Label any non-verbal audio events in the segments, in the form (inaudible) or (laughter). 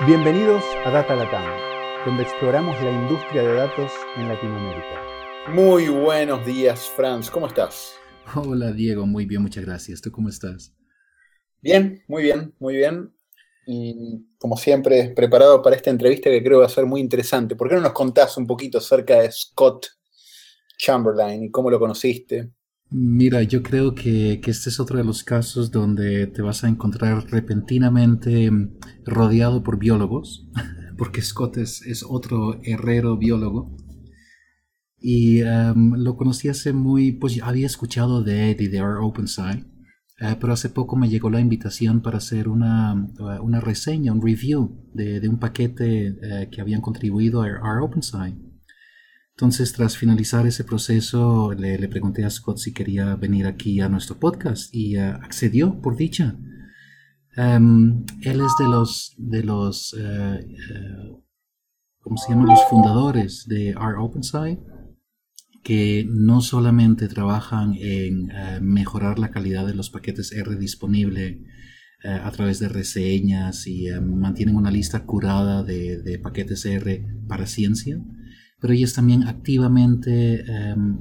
Bienvenidos a Data Latam, donde exploramos la industria de datos en Latinoamérica. Muy buenos días, Franz. ¿Cómo estás? Hola, Diego. Muy bien, muchas gracias. ¿Tú cómo estás? Bien, muy bien, muy bien. Y como siempre, preparado para esta entrevista que creo va a ser muy interesante. ¿Por qué no nos contás un poquito acerca de Scott Chamberlain y cómo lo conociste? Mira, yo creo que, este es otro de los casos donde te vas a encontrar repentinamente rodeado por biólogos, (laughs) porque Scott es, otro herrero biólogo. Y em, lo conocí hace muy, pues había escuchado de Eddie de Our Open Side, eh, pero hace poco me llegó la invitación para hacer una, una reseña, un review de, un paquete eh, que habían contribuido a Our Open. Entonces, tras finalizar ese proceso, le, pregunté a Scott si quería venir aquí a nuestro podcast y uh, accedió, por dicha. Um, él es de los, de los, uh, uh, ¿cómo se llaman? Los fundadores de Our OpenSite, que no solamente trabajan en mejorar la calidad de los paquetes R disponible a través de reseñas y mantienen una lista curada de, de paquetes R para ciencia, pero ellos también activamente em,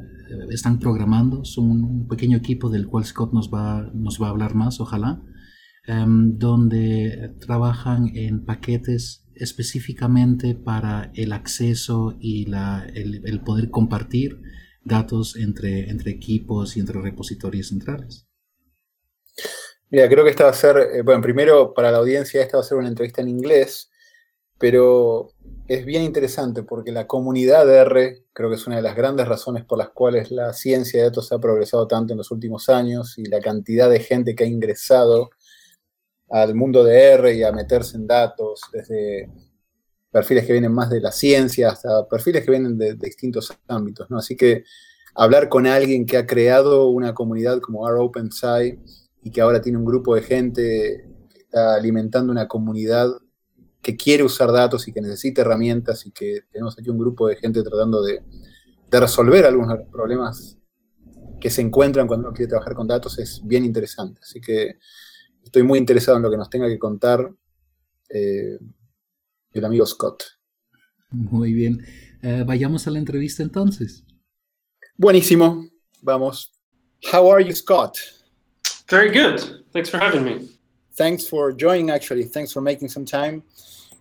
están programando, son un pequeño equipo del cual Scott nos va, nos va a hablar más, ojalá, em, donde trabajan en paquetes específicamente para el acceso y la, el, poder compartir datos entre, entre equipos y entre repositorios centrales. Mira, creo que esta va a ser, eh, bueno, primero para la audiencia esta va a ser una entrevista en inglés, pero es bien interesante porque la comunidad R creo que es una de las grandes razones por las cuales la ciencia de datos ha progresado tanto en los últimos años y la cantidad de gente que ha ingresado al mundo de R y a meterse en datos, desde perfiles que vienen más de la ciencia hasta perfiles que vienen de, distintos ámbitos, ¿no? Así que hablar con alguien que ha creado una comunidad como R OpenSci y que ahora tiene un grupo de gente que está alimentando una comunidad que quiere usar datos y que necesita herramientas y que tenemos aquí un grupo de gente tratando de, resolver algunos de los problemas que se encuentran cuando uno quiere trabajar con datos es bien interesante. Así que estoy muy interesado en lo que nos tenga que contar eh, el amigo Scott. Muy bien. Eh, vayamos a la entrevista entonces. Buenísimo. Vamos. How are you, Scott? Very good. Thanks for having me. Thanks for joining, actually. Thanks for making some time.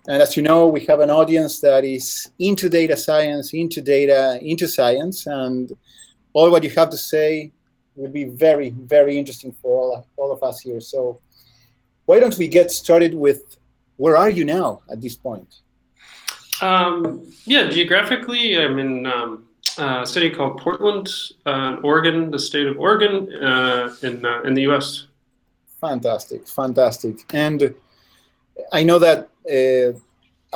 And as you know, we have an audience that is into data science, into data, into science, and all what you have to say will be very, very interesting for all, all of us here. So why don't we get started with where are you now at this point? Um, yeah, geographically, I'm in um, a city called Portland, uh, Oregon, the state of Oregon, uh, in uh, in the U.S. Fantastic, fantastic, and I know that uh,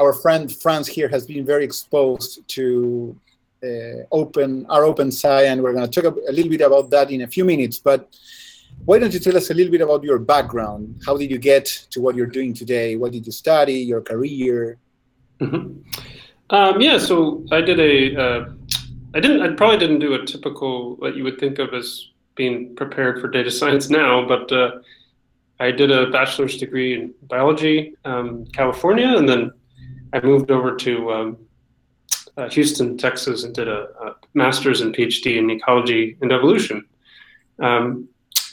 our friend Franz here has been very exposed to uh, open R OpenSci, and we're going to talk a little bit about that in a few minutes. But why don't you tell us a little bit about your background? How did you get to what you're doing today? What did you study? Your career? Mm-hmm. Um, yeah, so I did a. Uh, I didn't. I probably didn't do a typical what you would think of as being prepared for data science now, but uh, I did a bachelor's degree in biology, um, California, and then I moved over to um, uh, Houston, Texas, and did a, a, master's and PhD in ecology and evolution. Um,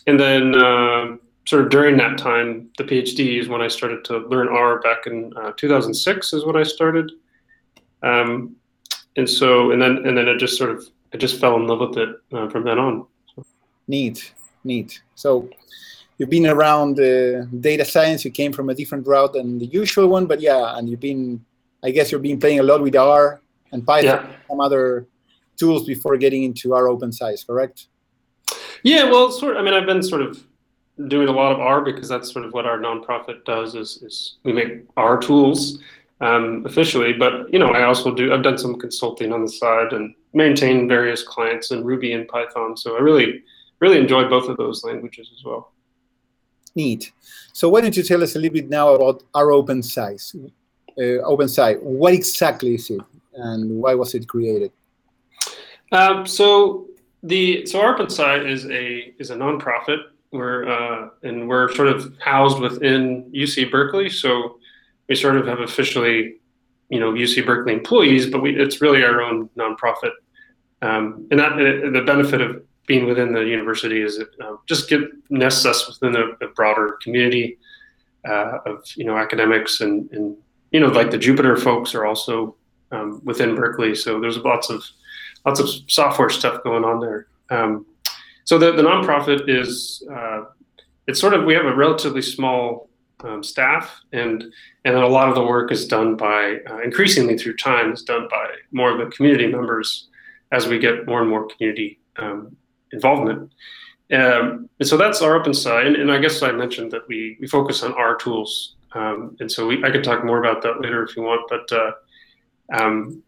and then, uh, sort of during that time, the PhD is when I started to learn R. Back in uh, 2006 is when I started. Um, and so, and then, and then it just sort of, I just fell in love with it uh, from then on. Neat, neat. So you've been around uh, data science. You came from a different route than the usual one, but yeah, and you've been, I guess, you've been playing a lot with R and Python, yeah. some other tools before getting into R OpenSci, correct? Yeah, well, sort. Of, I mean, I've been sort of doing a lot of R because that's sort of what our nonprofit does. Is, is we make R tools um, officially, but you know, I also do. I've done some consulting on the side and maintain various clients in Ruby and Python. So I really, really enjoy both of those languages as well. Neat. So why don't you tell us a little bit now about R OpenSci? Uh, OpenSci. What exactly is it, and why was it created? Um, so the so R OpenSci is a is a nonprofit. We're uh, and we're sort of housed within UC Berkeley. So we sort of have officially, you know, UC Berkeley employees, but we, it's really our own nonprofit. Um, and that uh, the benefit of being within the university is just get nests us within a, a broader community uh, of you know academics and, and you know like the Jupyter folks are also um, within Berkeley, so there's lots of lots of software stuff going on there. Um, so the, the nonprofit is uh, it's sort of we have a relatively small um, staff and and a lot of the work is done by uh, increasingly through time is done by more of the community members as we get more and more community um, involvement. Um, and so that's R OpenSci. And, I guess I mentioned that we, we focus on our tools. Um, and so we, I could talk more about that later if you want, but uh, um,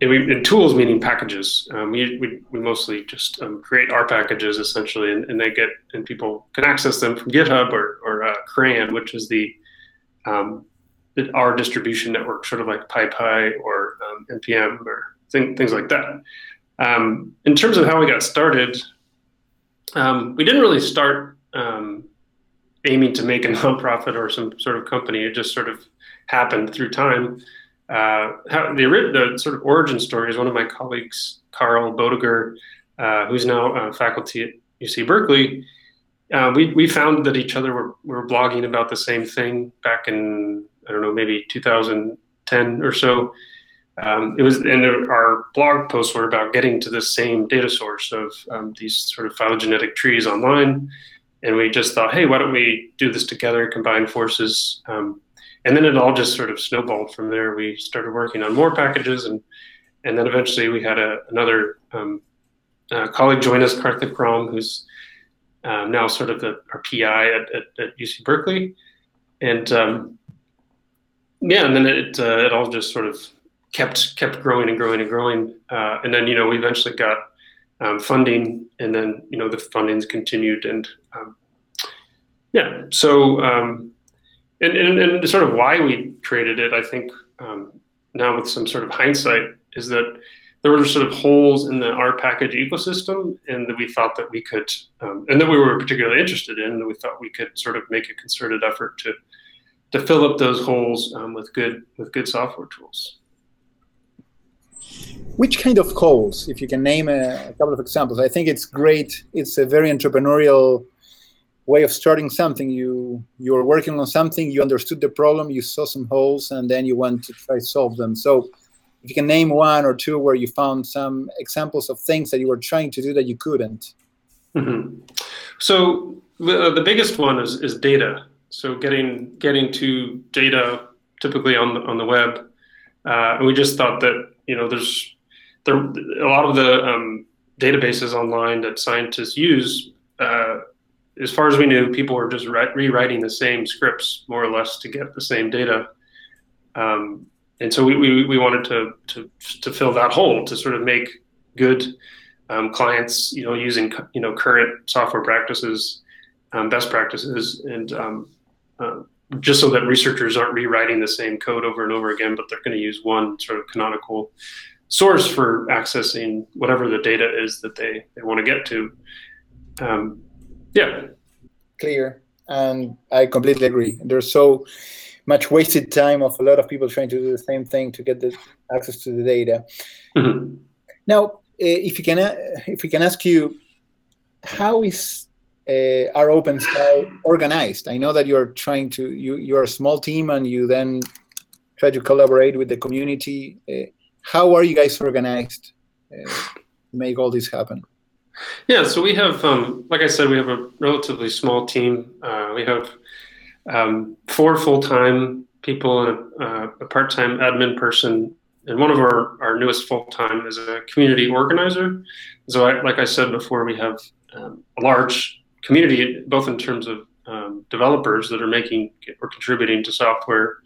and, we, and tools meaning packages. Um, we, we, we, mostly just um, create our packages essentially, and, and, they get and people can access them from GitHub or, or uh, CRAN, which is the, um, our distribution network, sort of like PyPI or npm or thing, things like that. Um, in terms of how we got started, um, we didn't really start um, aiming to make a (laughs) nonprofit or some sort of company. It just sort of happened through time. Uh, how, the, the sort of origin story is one of my colleagues, Carl Boettiger, uh, who's now faculty at UC Berkeley. Uh, we, we found that each other were, were blogging about the same thing back in, I don't know, maybe 2010 or so. Um, it was, and our blog posts were about getting to the same data source of um, these sort of phylogenetic trees online. And we just thought, hey, why don't we do this together, combine forces? Um, and then it all just sort of snowballed from there. We started working on more packages, and and then eventually we had a, another um, uh, colleague join us, Karthik Ram, who's um, now sort of the, our PI at, at, at UC Berkeley. And um, yeah, and then it, uh, it all just sort of kept kept growing and growing and growing. Uh, and then you know we eventually got um, funding, and then you know the fundings continued, and um, yeah. So um, and, and and sort of why we created it, I think um, now with some sort of hindsight, is that there were sort of holes in the R package ecosystem, and that we thought that we could, um, and that we were particularly interested in, that we thought we could sort of make a concerted effort to to fill up those holes um, with good with good software tools. Which kind of calls, if you can name a, a, couple of examples? I think it's great. It's a very entrepreneurial way of starting something. You you were working on something, you understood the problem, you saw some holes, and then you want to try to solve them. So, if you can name one or two where you found some examples of things that you were trying to do that you couldn't. Mm-hmm. So the, the biggest one is, is data. So getting getting to data typically on the on the web, uh, and we just thought that you know there's there a lot of the um, databases online that scientists use. Uh, as far as we knew, people were just re- rewriting the same scripts more or less to get the same data. Um, and so we, we, we, wanted to, to, to fill that hole to sort of make good um, clients, you know, using, you know, current software practices, um, best practices, and um, uh, just so that researchers aren't rewriting the same code over and over again, but they're going to use one sort of canonical source for accessing whatever the data is that they, they want to get to. Um, yeah. Clear. And I completely agree. There's so much wasted time of a lot of people trying to do the same thing to get the access to the data. Mm-hmm. Now, eh, if you can, uh, if we can ask you, how is uh, OpenSci organized? I know that you're trying to you you're a small team and you then try to collaborate with the community. Uh, how are you guys organized uh, to make all this happen? Yeah, so we have, um, like I said, we have a relatively small team. Uh, we have um, four full-time people and a, a, part-time admin person, and one of our, our newest full-time is a community organizer. So, I, like I said before, we have um, a large community, both in terms of um, developers that are making or contributing to software,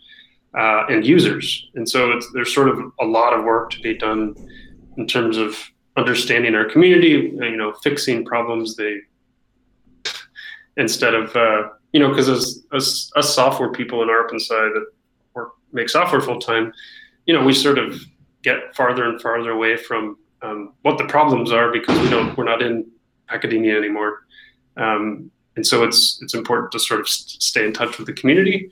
uh, and users. And so there's sort of a lot of work to be done in terms of understanding our community, you know, fixing problems they instead of uh, you know because as, as us software people in side that work make software full time, you know, we sort of get farther and farther away from um, what the problems are because we don't we're not in academia anymore. Um, and so it's it's important to sort of stay in touch with the community.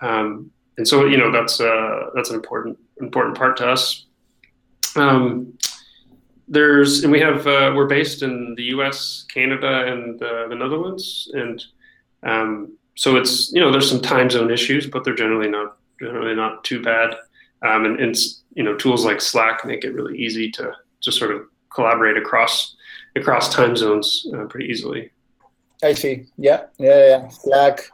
Um, and so you know that's uh, that's an important important part to us. Um, there's and we have uh, we're based in the U.S., Canada, and uh, the Netherlands, and um, so it's you know there's some time zone issues, but they're generally not generally not too bad. Um, and, and you know tools like Slack make it really easy to to sort of collaborate across across time zones uh, pretty easily. I see. Yeah, yeah, yeah. Slack,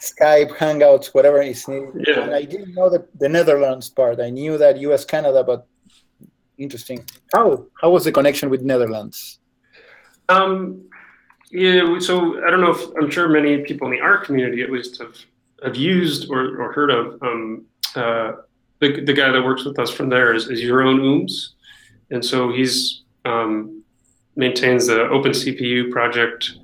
Skype, Hangouts, whatever is needed. Yeah. And I didn't know the, the Netherlands part. I knew that U.S., Canada, but interesting. How how was the connection with Netherlands? Um, yeah, so I don't know if I'm sure many people in the R community at least have have used or, or heard of um, uh, the, the guy that works with us from there is, is Jeroen Ooms. And so he's um, maintains the Open CPU project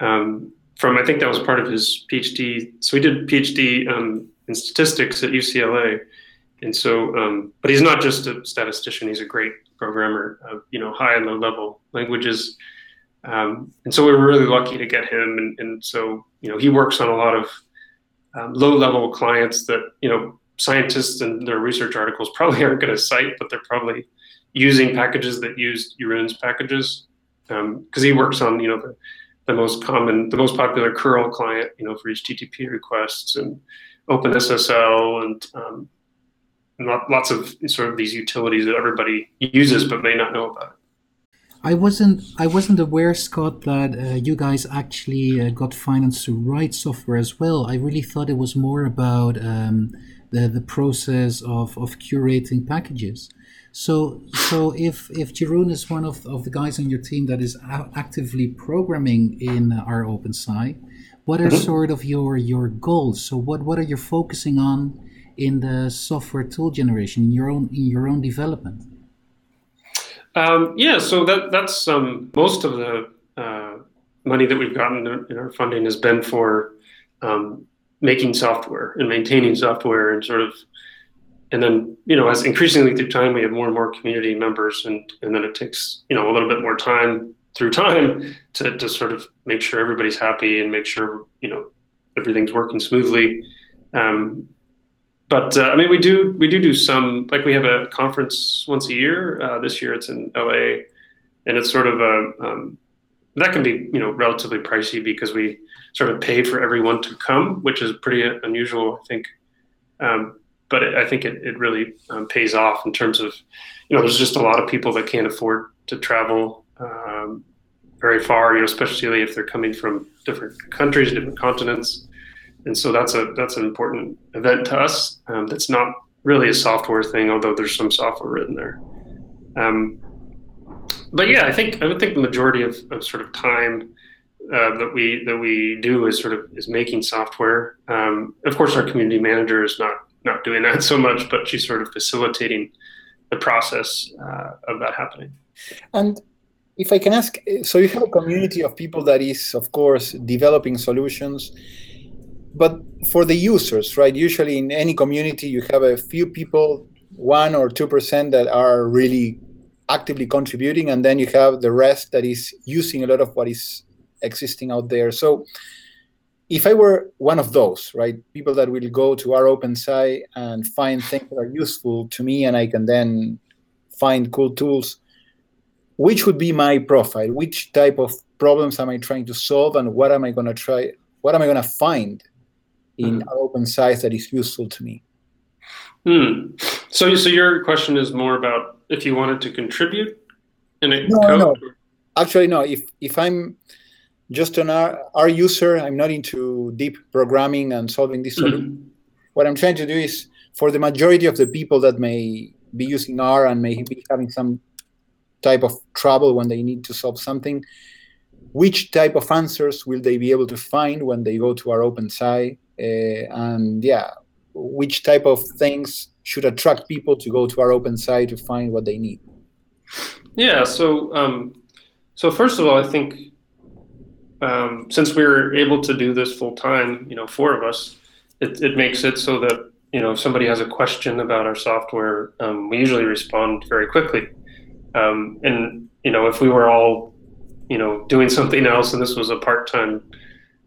um, from, I think that was part of his PhD. So he did PhD um, in statistics at UCLA. And so, um, but he's not just a statistician, he's a great programmer of, you know, high and low level languages. Um, and so we were really lucky to get him. And, and so, you know, he works on a lot of um, low level clients that, you know, scientists and their research articles probably (laughs) aren't going to cite, but they're probably using packages that use Jeroen's packages because um, he works on you know the, the most common, the most popular curl client you know for HTTP requests and OpenSSL and um, lots of sort of these utilities that everybody uses but may not know about. I wasn't I wasn't aware, Scott, that uh, you guys actually uh, got financed to write software as well. I really thought it was more about um, the, the process of, of curating packages. So, so if if Jeroen is one of, of the guys on your team that is actively programming in R OpenSci, what are mm-hmm. sort of your your goals? So, what what are you focusing on in the software tool generation in your own in your own development? Um, yeah, so that that's um, most of the uh, money that we've gotten in our funding has been for um, making software and maintaining software and sort of and then you know as increasingly through time we have more and more community members and and then it takes you know a little bit more time through time to, to sort of make sure everybody's happy and make sure you know everything's working smoothly um, but uh, I mean, we do we do do some like we have a conference once a year. Uh, this year it's in LA, and it's sort of a um, that can be you know relatively pricey because we sort of pay for everyone to come, which is pretty unusual, I think. Um, but it, I think it, it really um, pays off in terms of, you know, there's just a lot of people that can't afford to travel um, very far, you know, especially if they're coming from different countries, different continents. And so that's a that's an important event to us. Um, that's not really a software thing, although there's some software written there. Um, but yeah, I think I would think the majority of, of sort of time uh, that we that we do is sort of is making software. Um, of course, our community manager is not not doing that so much, but she's sort of facilitating the process uh, of that happening. And if I can ask, so you have a community of people that is, of course, developing solutions, but for the users, right? Usually in any community, you have a few people, one or two percent, that are really actively contributing, and then you have the rest that is using a lot of what is existing out there. So if I were one of those, right, people that will go to our open OpenSci and find things that are useful to me and I can then find cool tools, which would be my profile? Which type of problems am I trying to solve and what am I going to try? What am I going to find in mm-hmm. R OpenSci that is useful to me? Hmm. So, so your question is more about if you wanted to contribute in a no, code? No, actually, no. If if I'm just on our, our user, I'm not into deep programming and solving this mm-hmm. What I'm trying to do is for the majority of the people that may be using R and may be having some type of trouble when they need to solve something, which type of answers will they be able to find when they go to R OpenSci? Uh, and yeah, which type of things should attract people to go to R OpenSci to find what they need? Yeah, so um, so first of all, I think um, since we are able to do this full time, you know, four of us, it, it makes it so that you know if somebody has a question about our software, um, we usually respond very quickly. Um, and you know, if we were all you know doing something else and this was a part time,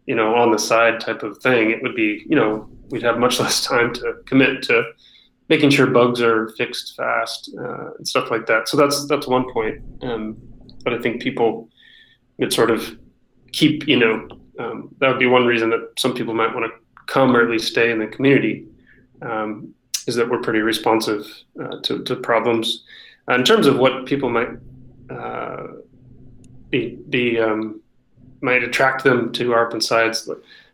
you know, on the side type of thing, it would be you know we'd have much (laughs) less time to commit to making sure bugs are fixed fast uh, and stuff like that. So that's that's one point. Um, but I think people would sort of keep, you know, um, that would be one reason that some people might want to come or at least stay in the community. Um, is that we're pretty responsive uh, to, to problems. Uh, in terms of what people might uh, be, be um, might attract them to our open sites,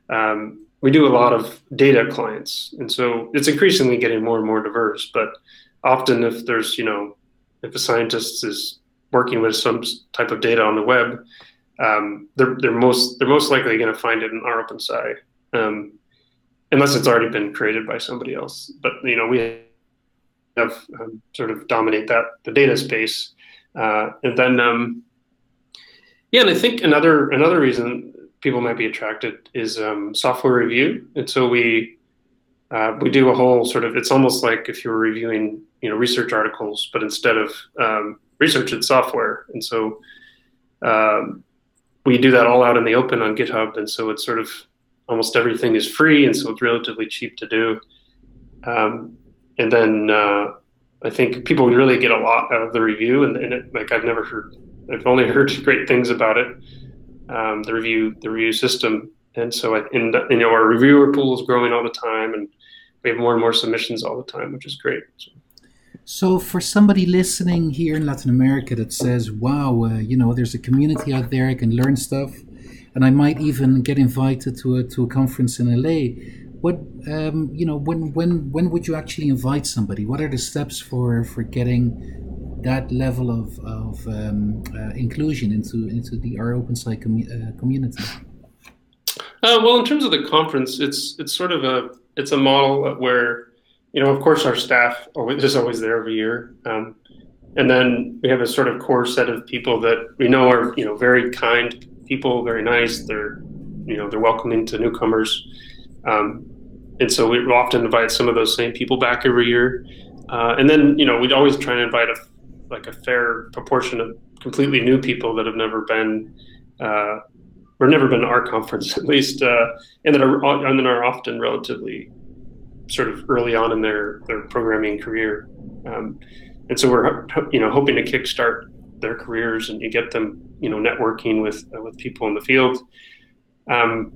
um, we do a lot of data clients, and so it's increasingly getting more and more diverse. But often, if there's you know, if a scientist is working with some type of data on the web, um, they're they're most they're most likely going to find it in R OpenSci, um, unless it's already been created by somebody else. But you know, we have um, sort of dominate that the data space, uh, and then um, yeah, and I think another another reason people might be attracted is um, software review. And so we uh, we do a whole sort of it's almost like if you were reviewing you know research articles, but instead of um, research, it's software. And so um, we do that all out in the open on GitHub. And so it's sort of almost everything is free, and so it's relatively cheap to do. Um, and then uh, I think people really get a lot out of the review, and, and it, like I've never heard, I've only (laughs) heard great things about it um, the review the review system. And so, I, the, you know, our reviewer pool is growing all the time, and we have more and more submissions all the time, which is great. So. So, for somebody listening here in Latin America that says, "Wow, uh, you know, there's a community out there, I can learn stuff, and I might even get invited to a to a conference in LA," what um, you know, when when when would you actually invite somebody? What are the steps for for getting that level of, of um, uh, inclusion into into the R OpenSci com- uh, community? Uh, well, in terms of the conference, it's it's sort of a it's a model where you know, of course, our staff is always there every year, um, and then we have a sort of core set of people that we know are you know very kind people, very nice. They're you know they're welcoming to newcomers, um, and so we often invite some of those same people back every year. Uh, and then you know we'd always try and invite a like a fair proportion of completely new people that have never been uh, or never been to our conference (laughs) at least, uh, and that are and that are often relatively sort of early on in their their programming career. Um, and so we're you know hoping to kickstart their careers and you get them you know networking with uh, with people in the field. Um,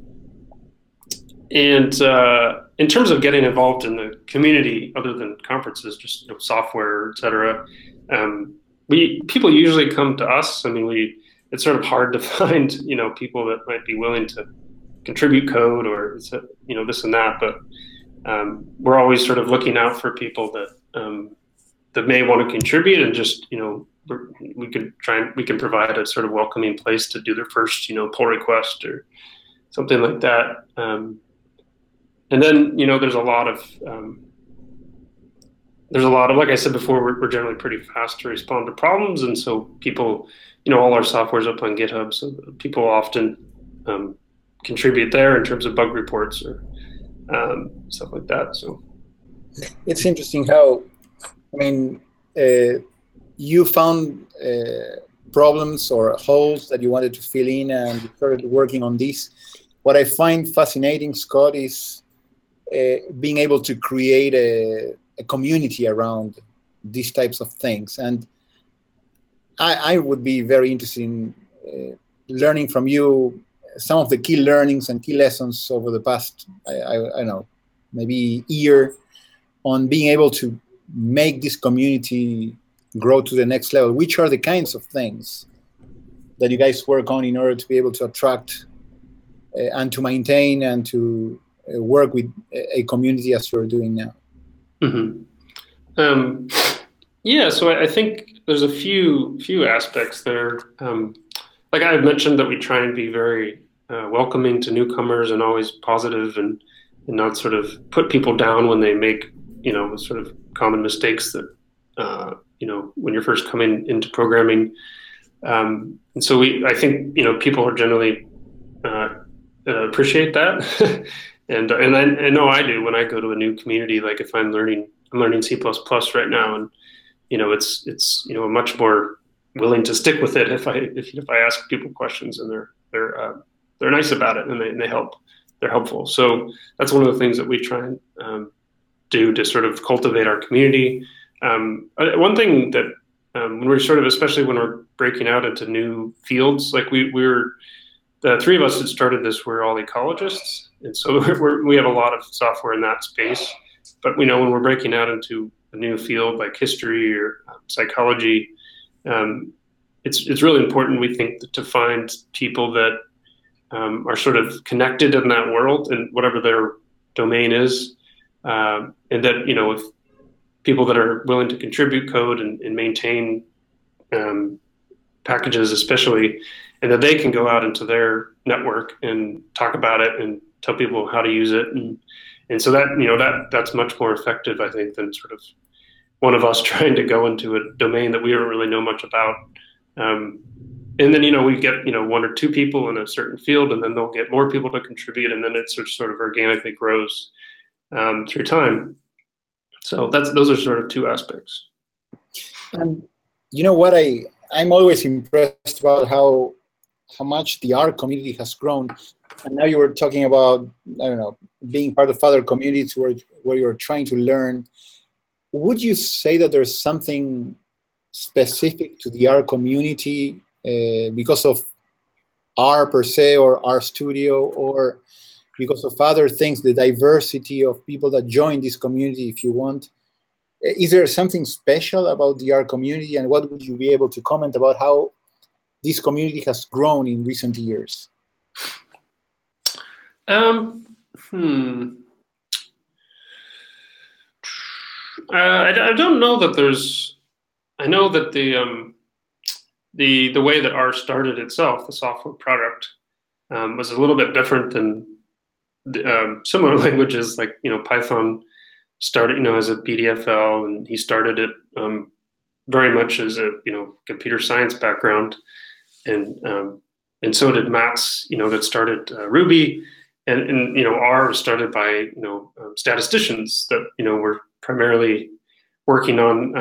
and uh, in terms of getting involved in the community, other than conferences, just you know, software, et cetera, um, we people usually come to us. I mean, we it's sort of hard to (laughs) find you know people that might be willing to contribute code or you know this and that, but um, we're always sort of looking out for people that um, that may want to contribute and just you know we can try and we can provide a sort of welcoming place to do their first you know pull request or something like that. Um, and then you know there's a lot of um, there's a lot of like i said before we're, we're, generally pretty fast to respond to problems and so people you know all our software is up on github so people often um, contribute there in terms of bug reports or um, stuff like that so it's interesting how i mean uh, you found uh, problems or holes that you wanted to fill in and you started working on this what i find fascinating scott is uh, being able to create a a community around these types of things. And I, I would be very interested in uh, learning from you some of the key learnings and key lessons over the past, I, I, I know, maybe year on being able to make this community grow to the next level. Which are the kinds of things that you guys work on in order to be able to attract uh, and to maintain and to uh, work with a community as you're doing now? Mm-hmm. Um, yeah, so I, I, think there's a few few aspects there. Um, like I mentioned, that we try and be very uh, welcoming to newcomers and always positive and and not sort of put people down when they make you know sort of common mistakes that uh, you know when you're first coming into programming. Um, and so we, I think you know people are generally uh, uh appreciate that. (laughs) and and I, I know I do when I go to a new community. Like if I'm learning, I'm learning C++ right now, and you know it's it's you know much more willing to stick with it if I if, if I ask people questions and they're they're uh, they're nice about it and they, and they help. they're helpful. So that's one of the things that we try and um, do to sort of cultivate our community. Um, uh, one thing that um, when we're sort of, especially when we're breaking out into new fields, like we we're the three of us that started this, we're all ecologists, and so (laughs) we're, we have a lot of software in that space. But we know when we're breaking out into a new field like history or um, psychology, um, it's it's really important. We think to find people that um, are sort of connected in that world and whatever their domain is, um, and that you know with people that are willing to contribute code and, and maintain um, packages, especially, and that they can go out into their network and talk about it and tell people how to use it. And and so that you know that that's much more effective i think than sort of one of us (laughs) trying to go into a domain that we don't really know much about. Um, and then you know we get you know one or two people in a certain field and then they'll get more people to contribute and then it sort of, sort of organically grows um, through time. So that's those are sort of two aspects. And you know what i i'm always impressed about how how much the R community has grown. And now you were talking about i don't know being part of other communities where where you're trying to learn. Would you say that there's something specific to the R community because of R per se or R Studio or because of other things, the diversity of people that join this community, if you want. Uh, is there something special about the R community, and what would you be able to comment about how this community has grown in recent years? Um, hmm. Uh, I, I don't know that there's. I know that the um, the the way that R started itself, the software product, um, was a little bit different than um, similar (laughs) languages like you know Python started you know as a BDFL, and he started it um, very much as a you know computer science background, and um, and so did Matz, you know, that started uh, Ruby, and and you know R was started by you know um, statisticians that you know were primarily working on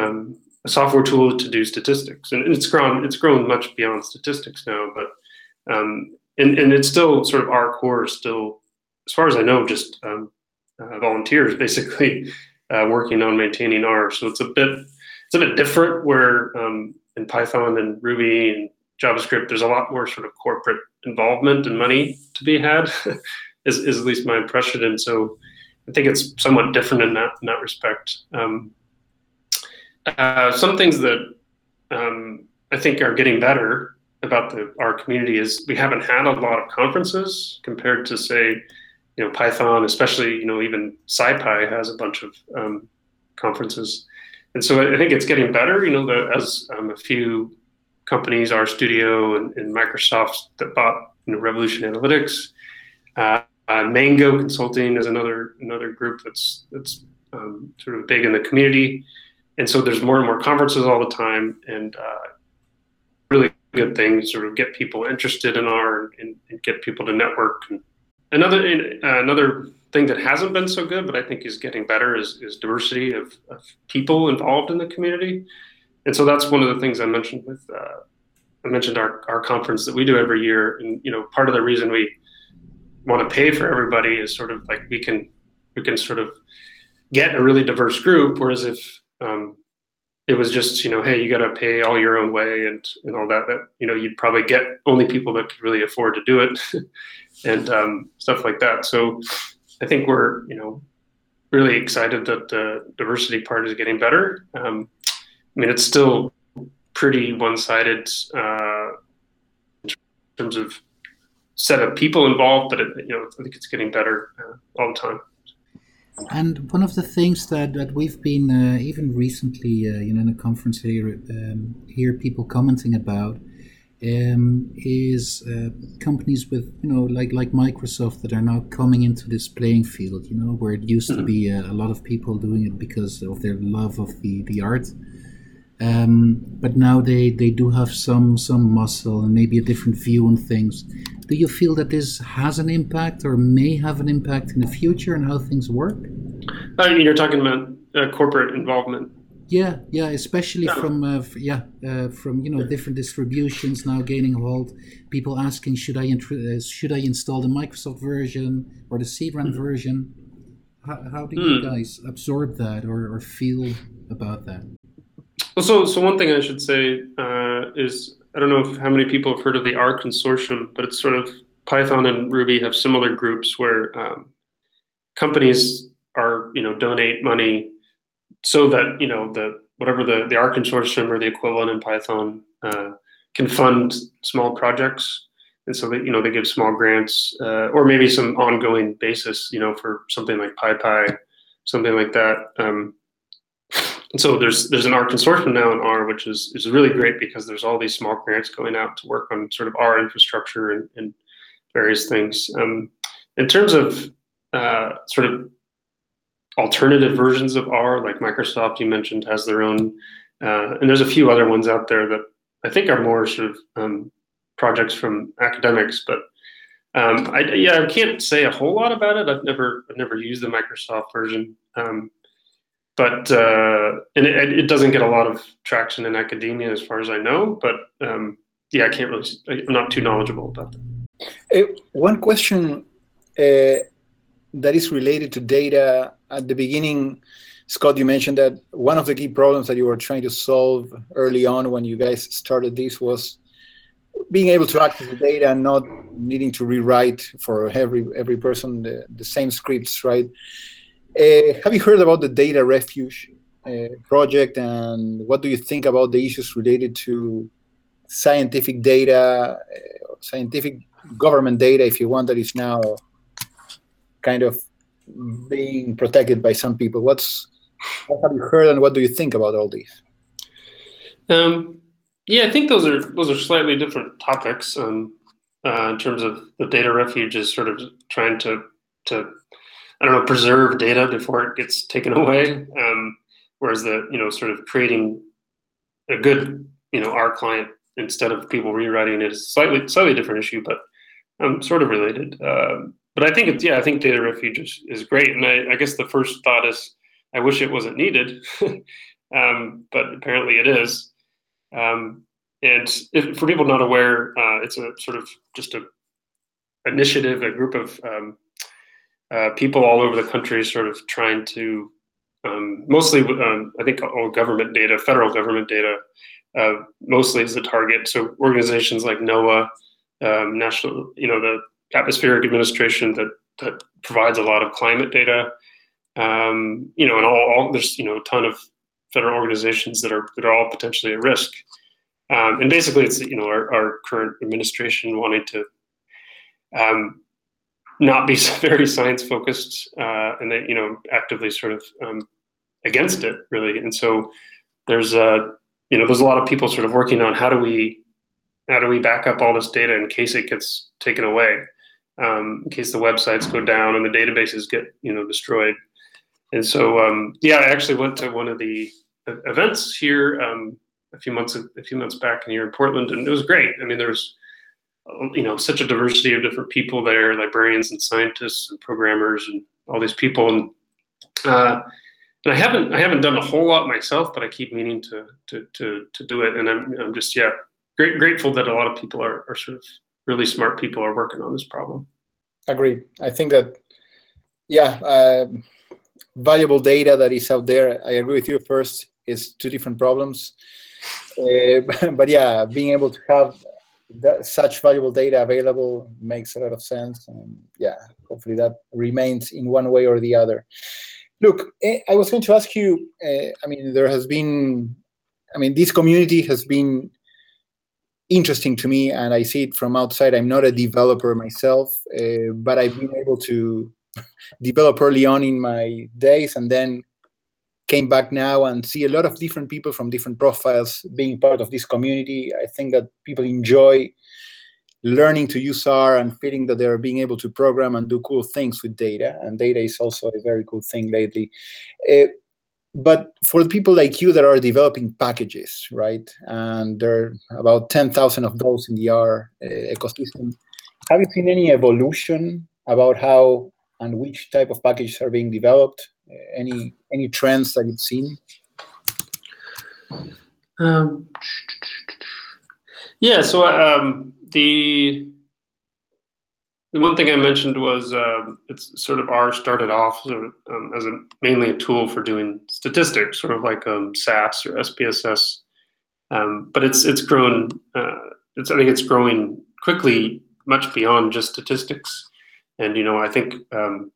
a software tool to do statistics, and it's grown it's grown much beyond statistics now. But um, and and it's still sort of our core is still, as far as I know, just um, uh, volunteers basically (laughs) uh, working on maintaining R. So it's a bit it's a bit different where um, in Python and Ruby and JavaScript, there's a lot more sort of corporate involvement and money to be had, (laughs) is, is at least my impression. And so I think it's somewhat different in that in that respect. Um, uh, some things that um, I think are getting better about the R community is we haven't had a lot of conferences compared to say, you know, Python, especially you know even SciPy has a bunch of um, conferences, and so I think it's getting better. You know, the, as um, a few companies, RStudio and, and Microsoft that bought you know, Revolution Analytics. Uh, uh, Mango Consulting is another another group that's that's um, sort of big in the community, and so there's more and more conferences all the time, and uh, really good things sort of get people interested in R and, and get people to network. And another uh, another thing that hasn't been so good, but I think is getting better, is, is diversity of, of people involved in the community, and so that's one of the things I mentioned with uh, I mentioned our our conference that we do every year, and you know part of the reason we want to pay for everybody is sort of like we can we can sort of get a really diverse group whereas if um, it was just you know hey you got to pay all your own way and and all that that you know you'd probably get only people that could really afford to do it (laughs) and um, stuff like that so i think we're you know really excited that the diversity part is getting better um, i mean it's still pretty one-sided uh, in terms of set of people involved, but it, you know, I think it's getting better uh, all the time. And one of the things that, that we've been uh, even recently, uh, you know, in a conference here, um, hear people commenting about um, is uh, companies with, you know, like like Microsoft that are now coming into this playing field. You know, where it used mm-hmm. to be a, a, lot of people doing it because of their love of the the art, um, but now they, they do have some some muscle and maybe a different view on things. Do you feel that this has an impact or may have an impact in the future and how things work? I mean, you're talking about uh, corporate involvement. Yeah, yeah, especially Yeah. from uh, f- yeah, uh, from you know different distributions now gaining hold. People asking, should I intr- uh, should I install the Microsoft version or the CRAN version? How, how do you Hmm. guys absorb that or, or feel about that? So so one thing I should say uh, is I don't know if, how many people have heard of the R consortium, but it's sort of Python and Ruby have similar groups where um, companies are you know donate money so that you know the whatever the the R consortium or the equivalent in Python uh, can fund small projects, and so that you know they give small grants uh, or maybe some ongoing basis you know for something like PyPy, something like that. Um, and so there's there's an R consortium now in R, which is is really great because there's all these small grants going out to work on sort of R infrastructure and, and various things. Um, in terms of uh, sort of alternative versions of R, like Microsoft, you mentioned, has their own, uh, and there's a few other ones out there that I think are more sort of um, projects from academics. But um, I, yeah, I can't say a whole lot about it. I've never I've never used the Microsoft version. Um, but uh, and it, it doesn't get a lot of traction in academia as far as I know. But um, yeah, I can't really. I'm not too knowledgeable about that. Uh, one question uh, that is related to data at the beginning, Scott, you mentioned that one of the key problems that you were trying to solve early on when you guys started this was being able to access the data and not needing to rewrite for every every person the, the same scripts, right? Uh, have you heard about the data refuge uh, project and what do you think about the issues related to scientific data, uh, scientific government data, if you want, that is now kind of being protected by some people? What's what have you heard and what do you think about all these? Um, yeah, I think those are those are slightly different topics. Um, uh, in terms of the data refuge is sort of trying to to I don't know preserve data before it gets taken away. Um, whereas the you know sort of creating a good you know our client instead of people rewriting it is slightly slightly different issue, but um, sort of related. Um, but I think it's yeah, I think data refuge is, is great, and I, I guess the first thought is I wish it wasn't needed, (laughs) um, but apparently it is. Um, and if, for people not aware, uh, it's a sort of just a initiative, a group of um, uh, people all over the country, sort of trying to um, mostly, um, I think, all government data, federal government data, uh, mostly is the target. So organizations like NOAA, um, national, you know, the atmospheric administration that that provides a lot of climate data. Um, you know, and all, all there's you know a ton of federal organizations that are that are all potentially at risk. Um, and basically, it's you know our, our current administration wanting to um, not be (laughs) very science focused, uh, and they you know actively sort of um, against it really. And so there's a you know there's a lot of people sort of working on how do we how do we back up all this data in case it gets taken away, um, in case the websites go down and the databases get you know destroyed. And so um, yeah, I actually went to one of the events here um, a few months a few months back in here in Portland, and it was great. I mean, there's you know such a diversity of different people there, librarians and scientists and programmers and all these people. And uh, and I haven't I haven't done a whole lot myself, but I keep meaning to to to to do it. And I'm I'm just yeah great grateful that a lot of people are are sort of really smart people are working on this problem. Agreed. I think that yeah. Uh, valuable data that is out there. I agree with you. First, is two different problems, uh, (laughs) but yeah, being able to have that, such valuable data available makes a lot of sense. And yeah, hopefully that remains in one way or the other. Look, eh, I was going to ask you. Uh, I mean, there has been. I mean, this community has been interesting to me, and I see it from outside. I'm not a developer myself, uh, but I've been able to (laughs) develop early on in my days and then came back now and see a lot of different people from different profiles being part of this community. I think that people enjoy learning to use R and feeling that they're being able to program and do cool things with data. And data is also a very cool thing lately. Uh, but for the people like you that are developing packages, right? And there are about 10,000 of those in the R uh, ecosystem. Have you seen any evolution about how and which type of packages are being developed? Uh, any any trends that you've seen? Um, yeah, so um, the the one thing I mentioned was um, it's sort of R started off sort of, um, as a mainly a tool for doing statistics, sort of like um, SAS or SPSS. Um, but it's it's grown. Uh, it's I think it's growing quickly, much beyond just statistics. And you know, I think um,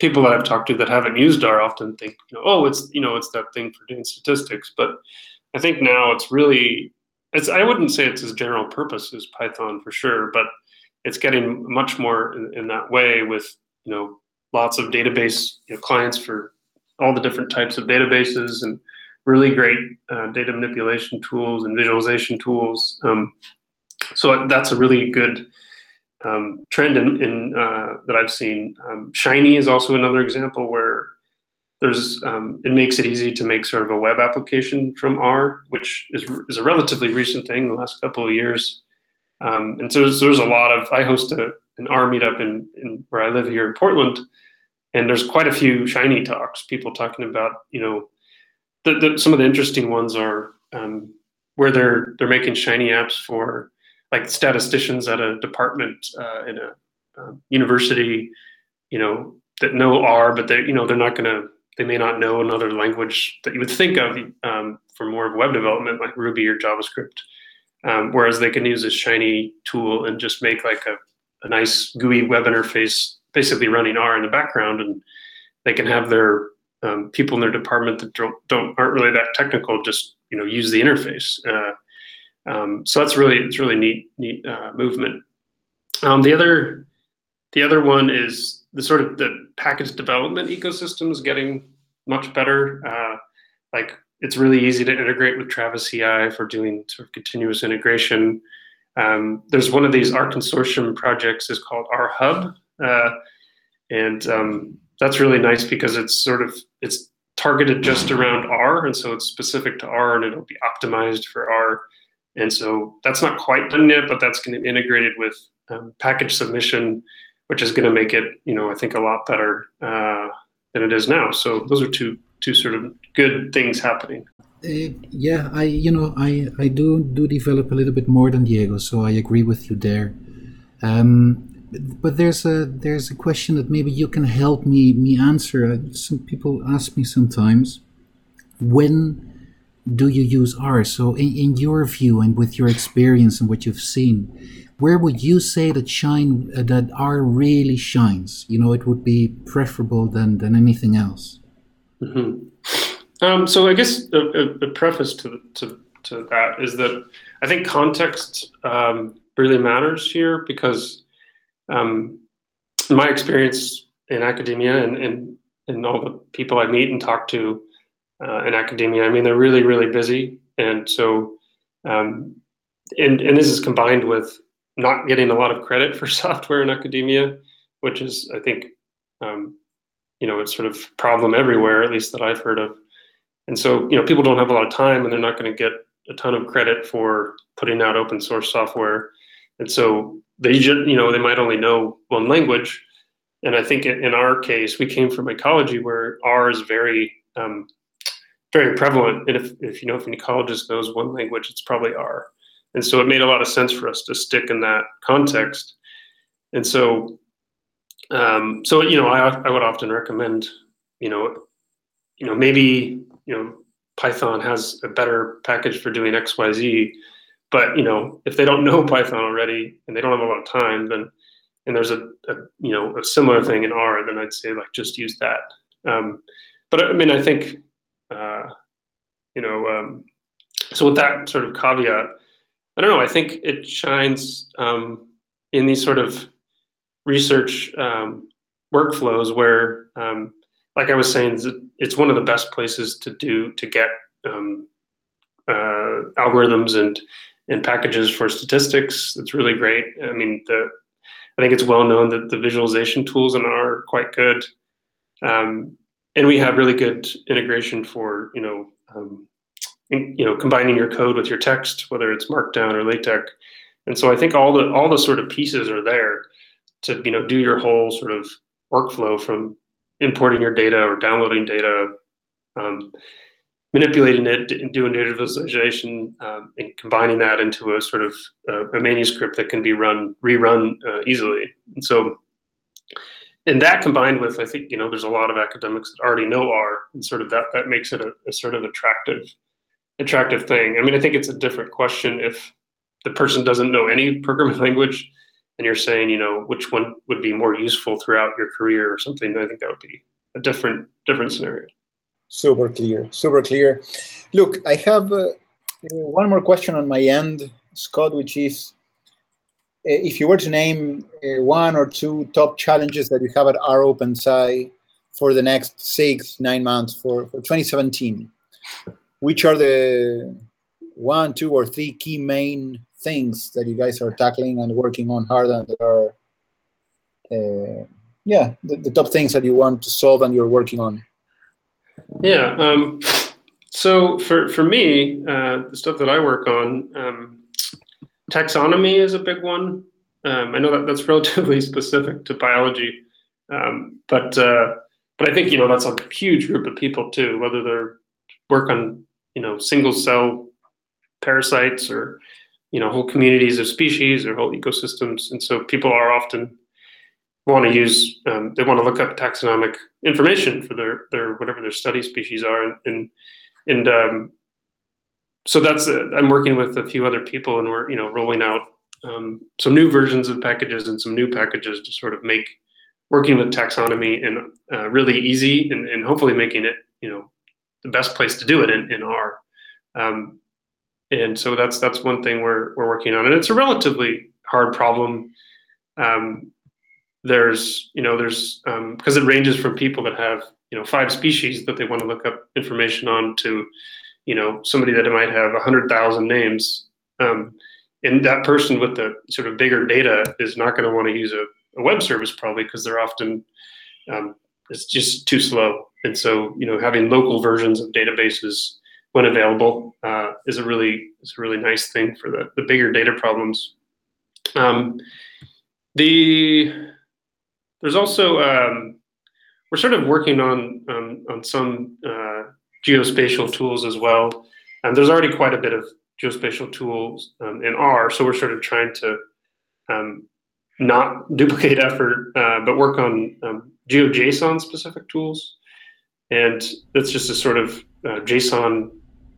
people that I've talked to that haven't used R often think, you know, oh, it's you know, it's that thing for doing statistics. But I think now it's really, it's I wouldn't say it's as general purpose as Python for sure, but it's getting much more in, in that way with you know lots of database you know, clients for all the different types of databases and really great uh, data manipulation tools and visualization tools. Um, so that's a really good um, trend in, in uh, that I've seen. Um, Shiny is also another example where there's um, it makes it easy to make sort of a web application from R, which is, is a relatively recent thing, the last couple of years. Um, and so there's, there's, a lot of, I host a, an R meetup in, in where I live here in Portland, and there's quite a few shiny talks, people talking about, you know, the, the, some of the interesting ones are um, where they're they're making shiny apps for like statisticians at a department uh, in a uh, university, you know, that know R, but they you know they're not going to they may not know another language that you would think of um, for more of web development like Ruby or JavaScript. Um, whereas they can use this shiny tool and just make like a, a nice GUI web interface, basically running R in the background, and they can have their um, people in their department that don't, don't, aren't really that technical just you know use the interface. Uh, um, so that's really it's really neat neat uh, movement. Um, the other the other one is the sort of the package development ecosystem is getting much better. Uh, like it's really easy to integrate with Travis CI for doing sort of continuous integration. Um, there's one of these R consortium projects is called R Hub, uh, and um, that's really nice because it's sort of it's targeted just around R, and so it's specific to R, and it'll be optimized for R. And so that's not quite done yet, but that's going to be integrated with um, package submission, which is going to make it, you know, I think a lot better uh, than it is now. So those are two two sort of good things happening. Uh, yeah, I you know I I do do develop a little bit more than Diego, so I agree with you there. Um, but there's a there's a question that maybe you can help me me answer. Uh, some people ask me sometimes, when do you use R? So in, in your view and with your experience and what you've seen, where would you say that shine uh, that R really shines? You know, it would be preferable than than anything else. Mm-hmm. Um, so I guess a, a, a preface to, to, to that is that I think context um, really matters here because um, my experience in academia and, and, and all the people I meet and talk to uh, in academia, I mean, they're really, really busy. And so, um, and, and this is combined with not getting a lot of credit for (laughs) software in academia, which is, I think, um, you know, it's sort of problem everywhere, at least that I've heard of. And so, you know, people don't have a lot of time and they're not going to get a ton of credit for putting out open source software. And so they just, you know, they might only know one language. And I think in our case, we came from ecology where R is very, um, very prevalent. And if, if you know, if an ecologist knows one language, it's probably R. And so it made a lot of sense for us to stick in that context. And so um, so you know, I I would often recommend, you know, you know maybe you know Python has a better package for doing X Y Z, but you know if they don't know (laughs) Python already and they don't have a lot of time, then and there's a, a you know a similar thing in R, then I'd say like just use that. Um, but I mean, I think uh, you know, um, so with that sort of caveat, I don't know. I think it shines um, in these sort of research um, workflows where, um, like I was saying, it's one of the best places to do to get um, uh, algorithms and and packages for statistics. It's really great. I mean, the I think it's well known that the visualization tools in R are quite good, um, and we have really good integration for you know um, in, you know combining your code with your text, whether it's Markdown or LaTeX. And so I think all the all the sort of pieces are there to you know do your whole sort of workflow from importing your data or downloading data um, manipulating it and doing data visualization um, and combining that into a sort of uh, a manuscript that can be run rerun uh, easily. And so, and that combined with, I think you know, there's a lot of academics that already know R, and sort of that that makes it a, a sort of attractive attractive thing. I mean, I think it's a different question if the person doesn't know any programming (laughs) language and you're saying, you know, which one would be more useful throughout your career or something, I think that would be a different different scenario. Super clear, super clear. Look, I have uh, one more question on my end, Scott, which is if you were to name uh, one or two top challenges that you have at R OpenSci for the next six, nine months for, for 2017, which are the one, two, or three key main things that you guys are tackling and working on hard and that are, uh, yeah, the, the, top things that you want to solve and you're working on? Yeah. Um, so for, for me, uh, the stuff that I work on, um, taxonomy is a big one. Um, I know that that's (laughs) relatively specific to biology, um, but uh, but I think you know that's a huge group of people too. Whether they're work on you know single cell parasites or you know whole communities of species or whole ecosystems and so people are often want to use um, they want to look up taxonomic information for their their whatever their study species are and and um, so that's uh, i'm working with a few other people and we're you know rolling out um, some new versions of packages and some new packages to sort of make working with taxonomy and uh, really easy and, and hopefully making it you know the best place to do it in, in r um, and so that's that's one thing we're we're working on, and it's a relatively hard problem. Um, there's you know there's because um, it ranges from people that have you know five species that they want to look up information on to you know somebody that might have a hundred thousand names. Um, and that person with the sort of bigger data is not going to want to use a, a, web service probably because they're often um, it's just too slow. And so you know having local versions of databases when available uh, is a really is a really nice thing for the, the bigger data problems. Um, the there's also um, we're sort of working on um, on some uh, geospatial tools as well, and there's already quite a bit of geospatial tools um, in R, so we're sort of trying to um, not (laughs) duplicate effort, uh, but work on um, GeoJSON specific tools, and it's just a sort of uh, JSON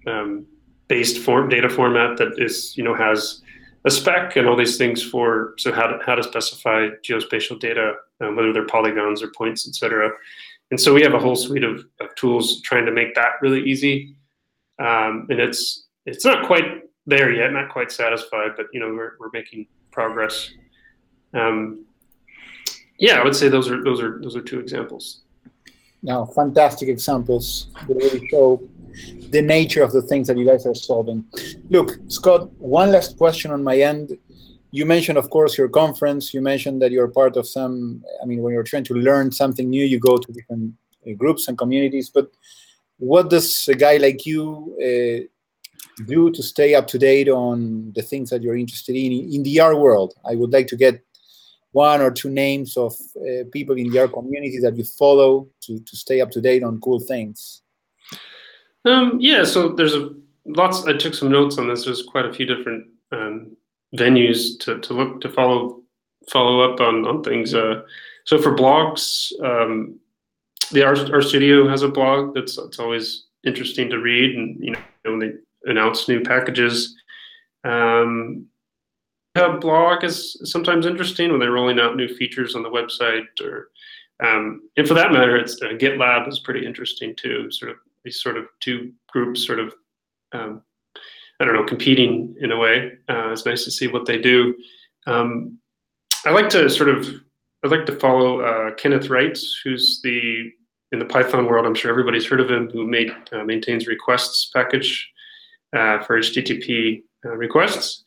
um, based form data format that is you know has a spec and all these things for so how to how to specify geospatial data, um, whether they're polygons or points, etc. And so we have a whole suite of, of tools trying to make that really easy. Um, and it's it's not quite there yet, not quite satisfied, but you know we're we're making progress. Um, yeah, I would say those are those are those are two examples. Now, fantastic examples that really show the nature of the things that you guys are solving. Look, Scott, one last question on my end. You mentioned, of course, your conference. You mentioned that you're part of some, I mean, when you're trying to learn something new, you go to different uh, groups and communities. But what does a guy like you uh, do to stay up to date on the things that you're interested in in the R world? I would like to get one or two names of uh, people in the R community that you follow to, to stay up to date on cool things. Um, yeah, so there's a lots. I took some notes on this. There's quite a few different um, venues to, to look to follow follow up on on things. Uh, so for blogs, um, the R, R Studio has a blog that's it's always interesting to read, and you know when they announce new packages. Um, a blog is sometimes interesting when they're rolling out new features on the website, or um, and for that matter, it's uh, GitLab is pretty interesting too. Sort of these sort of two groups sort of um, I don't know competing in a way. Uh, it's nice to see what they do. Um, I like to sort of I like to follow uh, Kenneth Reitz, who's the in the Python world. I'm sure everybody's heard of him. Who made uh, maintains requests package uh, for HTTP uh, requests.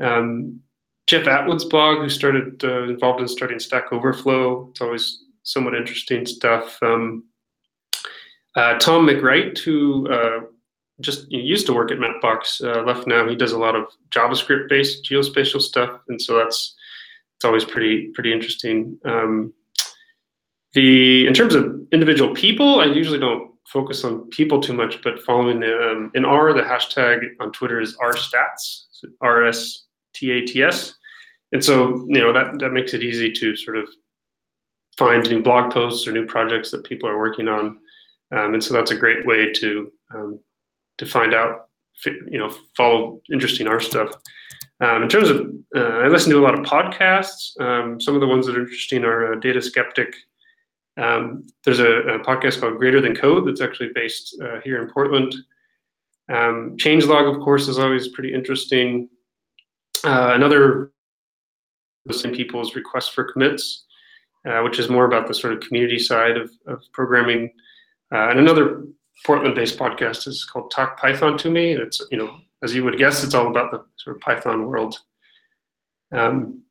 Um, Jeff Atwood's blog, who started uh, involved in starting Stack Overflow. It's always somewhat interesting stuff. Um, Tom MacWright, who just used to work at Mapbox, uh, left now. He does a lot of JavaScript-based geospatial stuff, and so that's it's always pretty pretty interesting. Um, the in terms of individual people, I usually don't focus on people too much, but following the, um, in R, the hashtag on Twitter is rstats, so R S T A T S. And so, you know, that, that makes it easy to sort of find new blog posts or new projects that people are working on. Um, and so that's a great way to, um, to find out, you know, follow interesting R stuff. Um, in terms of, uh, I listen to a lot of podcasts. Um, some of the ones that are interesting are uh, Data Skeptic. Um, there's a, a, podcast called Greater Than Code that's actually based uh, here in Portland. Um, Changelog, of course, is always pretty interesting. Uh, another listening people's request for commits, uh, which is more about the sort of community side of, of programming. Uh, and another Portland-based podcast is called Talk Python to Me. It's you know as you would guess, it's all about the sort of Python world. Um,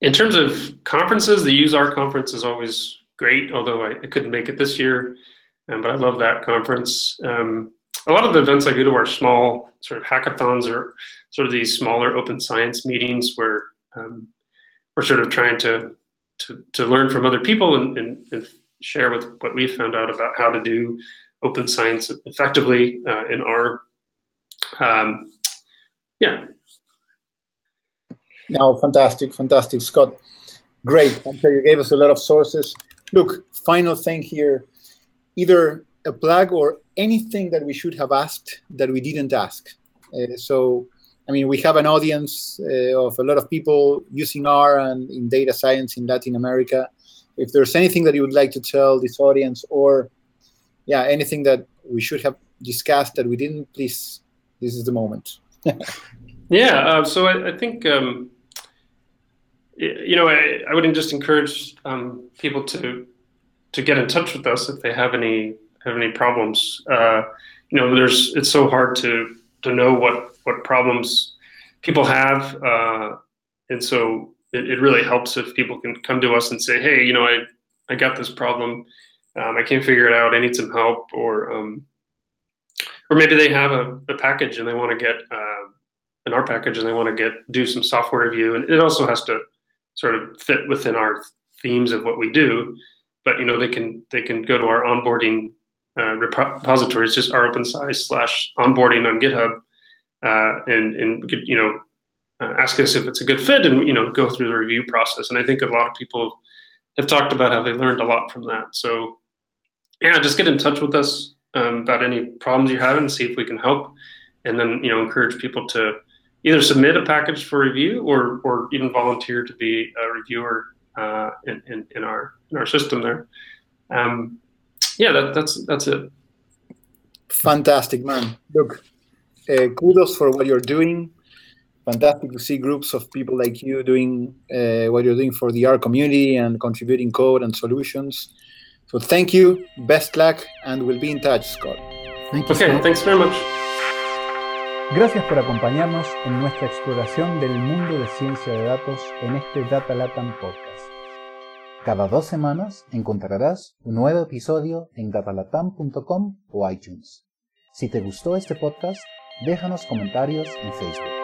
in terms of conferences, the Use R conference is always great, although I, I couldn't make it this year, um, but I love that conference. Um, a lot of the events I go to are small sort of hackathons or sort of these smaller open science meetings where um, we're sort of trying to, to, to learn from other people and, and, and share with what we found out about how to do open science effectively uh, in R um, yeah. No, fantastic, fantastic, Scott. Great. I'm sure you gave us a lot of sources. Look, final thing here, either a plug or anything that we should have asked that we didn't ask. Uh, so, I mean, we have an audience uh, of a lot of people using R and in data science in Latin America. If there's anything that you would like to tell this audience or, yeah, anything that we should have discussed that we didn't, please this is the moment. (laughs) yeah. Uh, so I, I think um, you know I, I would just encourage um, people to to get in touch with us if they have any have any problems. Uh, you know, there's it's so hard to to know what what problems people have, uh, and so it, it, really helps if people can come to us and say, hey, you know, I I got this problem. Um, I can't figure it out. I need some help, or um, or maybe they have a, a package and they want to get uh, an R package and they want to get do some software review, and it also has to sort of fit within our themes of what we do. But you know, they can they can go to our onboarding uh, repository. It's just rOpenSci slash onboarding on GitHub, uh, and and you know, uh, ask us if it's a good fit, and you know, go through the review process. And I think a lot of people have talked about how they learned a lot from that. So yeah, just get in touch with us um, about any problems you have and see if we can help, and then you know encourage people to either submit a package for review or or even volunteer to be a reviewer uh, in, in, in our in our system there. Um, yeah, that, that's that's it. Fantastic, man. Look, uh, kudos for what you're doing. Fantastic to see groups of people like you doing uh, what you're doing for the R community and contributing code and solutions. So thank you, best luck, and we'll be in touch, Scott. Thank you, okay, thanks very much. Gracias por acompañarnos en nuestra exploración del mundo de ciencia de datos en este Data Latam Podcast. Cada dos semanas encontrarás un nuevo episodio en datalatam.com o iTunes. Si te gustó este podcast, déjanos comentarios en Facebook.